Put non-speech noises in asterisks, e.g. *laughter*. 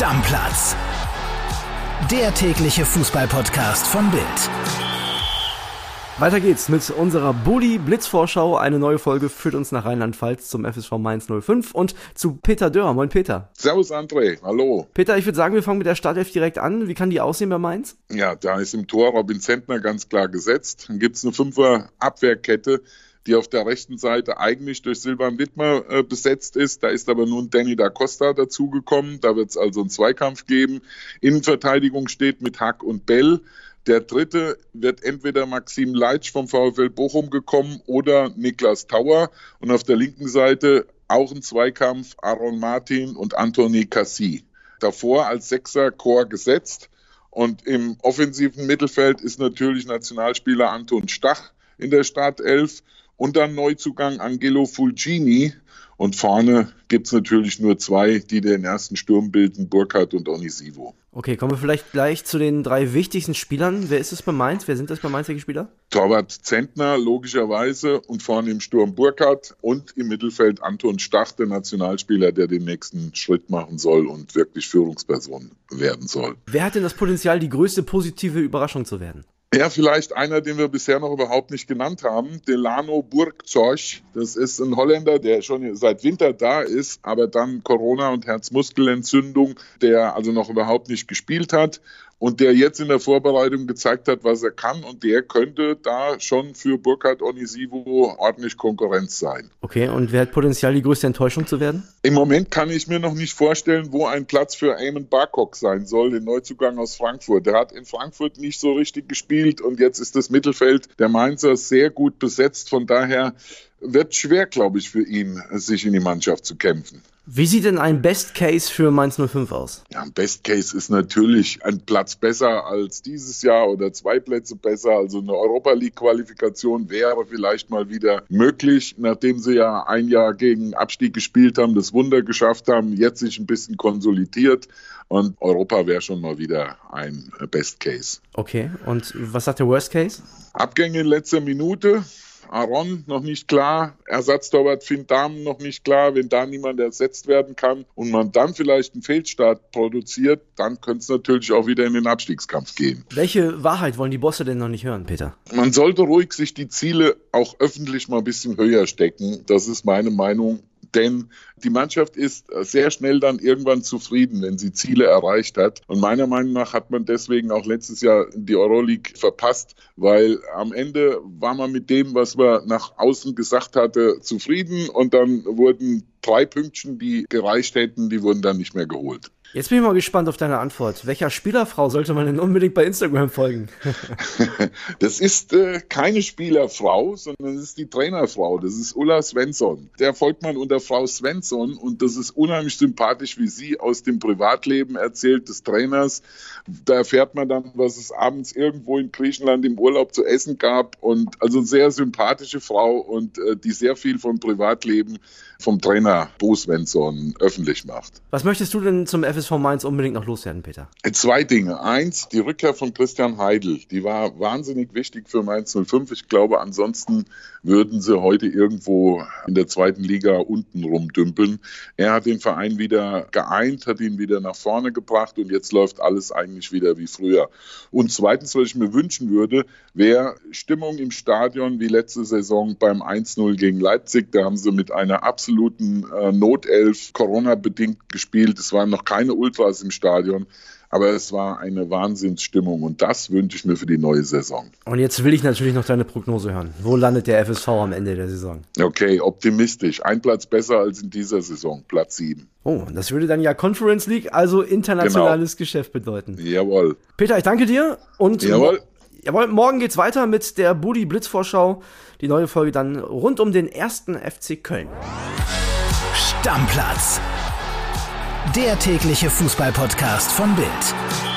Stammplatz. Der tägliche Fußballpodcast von Bild. Weiter geht's mit unserer Bully Blitzvorschau. Eine neue Folge führt uns nach Rheinland-Pfalz zum FSV Mainz 05 und zu Peter Dörr. Moin Peter. Servus André, hallo. Peter, ich würde sagen, wir fangen mit der Startelf direkt an. Wie kann die aussehen bei Mainz? Ja, da ist im Tor Robin Zentner ganz klar gesetzt. Dann gibt's eine Fünfer Abwehrkette die auf der rechten Seite eigentlich durch Silvan Wittmer äh, besetzt ist. Da ist aber nun Danny da Costa dazugekommen. Da wird es also einen Zweikampf geben. Innenverteidigung steht mit Hack und Bell. Der dritte wird entweder Maxim Leitsch vom VfL Bochum gekommen oder Niklas Tauer. Und auf der linken Seite auch ein Zweikampf Aaron Martin und Anthony Cassi. Davor als Sechser Chor gesetzt. Und im offensiven Mittelfeld ist natürlich Nationalspieler Anton Stach in der Startelf und dann Neuzugang Angelo Fulgini. Und vorne gibt es natürlich nur zwei, die den ersten Sturm bilden, Burkhardt und Onisivo. Okay, kommen wir vielleicht gleich zu den drei wichtigsten Spielern. Wer ist es bei Mainz? Wer sind das bei Mainz, welche Spieler? Torwart Zentner, logischerweise, und vorne im Sturm Burkhardt und im Mittelfeld Anton Stach, der Nationalspieler, der den nächsten Schritt machen soll und wirklich Führungsperson werden soll. Wer hat denn das Potenzial, die größte positive Überraschung zu werden? Ja, vielleicht einer, den wir bisher noch überhaupt nicht genannt haben, Delano Burgzorch. Das ist ein Holländer, der schon seit Winter da ist, aber dann Corona und Herzmuskelentzündung, der also noch überhaupt nicht gespielt hat und der jetzt in der Vorbereitung gezeigt hat, was er kann und der könnte da schon für Burkhard Onisivo ordentlich Konkurrenz sein. Okay, und wer hat Potenzial, die größte Enttäuschung zu werden? Im Moment kann ich mir noch nicht vorstellen, wo ein Platz für Eamon Barcock sein soll, den Neuzugang aus Frankfurt. Der hat in Frankfurt nicht so richtig gespielt und jetzt ist das Mittelfeld der Mainzer sehr gut besetzt. Von daher wird schwer, glaube ich, für ihn, sich in die Mannschaft zu kämpfen. Wie sieht denn ein Best Case für Mainz 05 aus? Ja, ein Best Case ist natürlich ein Platz besser als dieses Jahr oder zwei Plätze besser. Also eine Europa League Qualifikation wäre vielleicht mal wieder möglich, nachdem sie ja ein Jahr gegen Abstieg gespielt haben, das Wunder geschafft haben, jetzt sich ein bisschen konsolidiert und Europa wäre schon mal wieder ein Best Case. Okay, und was sagt der Worst Case? Abgänge in letzter Minute. Aaron noch nicht klar, Ersatztorwart Finn Dahmen noch nicht klar. Wenn da niemand ersetzt werden kann und man dann vielleicht einen Fehlstart produziert, dann könnte es natürlich auch wieder in den Abstiegskampf gehen. Welche Wahrheit wollen die Bosse denn noch nicht hören, Peter? Man sollte ruhig sich die Ziele auch öffentlich mal ein bisschen höher stecken. Das ist meine Meinung denn die Mannschaft ist sehr schnell dann irgendwann zufrieden, wenn sie Ziele erreicht hat. Und meiner Meinung nach hat man deswegen auch letztes Jahr die Euroleague verpasst, weil am Ende war man mit dem, was man nach außen gesagt hatte, zufrieden und dann wurden drei Pünktchen, die gereicht hätten, die wurden dann nicht mehr geholt. Jetzt bin ich mal gespannt auf deine Antwort. Welcher Spielerfrau sollte man denn unbedingt bei Instagram folgen? *laughs* das ist äh, keine Spielerfrau, sondern das ist die Trainerfrau. Das ist Ulla Svensson. Der folgt man unter Frau Svensson und das ist unheimlich sympathisch, wie sie aus dem Privatleben erzählt des Trainers. Da erfährt man dann, was es abends irgendwo in Griechenland im Urlaub zu essen gab und also sehr sympathische Frau und äh, die sehr viel vom Privatleben vom Trainer Bo Svensson öffentlich macht. Was möchtest du denn zum FSV Mainz unbedingt noch loswerden, Peter? Zwei Dinge. Eins, die Rückkehr von Christian Heidel. Die war wahnsinnig wichtig für Mainz 05. Ich glaube, ansonsten würden sie heute irgendwo in der zweiten Liga unten rumdümpeln. Er hat den Verein wieder geeint, hat ihn wieder nach vorne gebracht und jetzt läuft alles eigentlich wieder wie früher. Und zweitens, was ich mir wünschen würde, wäre Stimmung im Stadion wie letzte Saison beim 1-0 gegen Leipzig. Da haben sie mit einer absoluten absoluten äh, Notelf, Corona-bedingt gespielt. Es waren noch keine Ultras im Stadion. Aber es war eine Wahnsinnsstimmung und das wünsche ich mir für die neue Saison. Und jetzt will ich natürlich noch deine Prognose hören. Wo landet der FSV am Ende der Saison? Okay, optimistisch. Ein Platz besser als in dieser Saison, Platz 7. Oh, das würde dann ja Conference League, also internationales genau. Geschäft bedeuten. Jawohl. Peter, ich danke dir und Jawohl. Jawohl, morgen geht's weiter mit der Budi Blitzvorschau. Die neue Folge dann rund um den ersten FC Köln. Stammplatz. Der tägliche Fußballpodcast von Bild.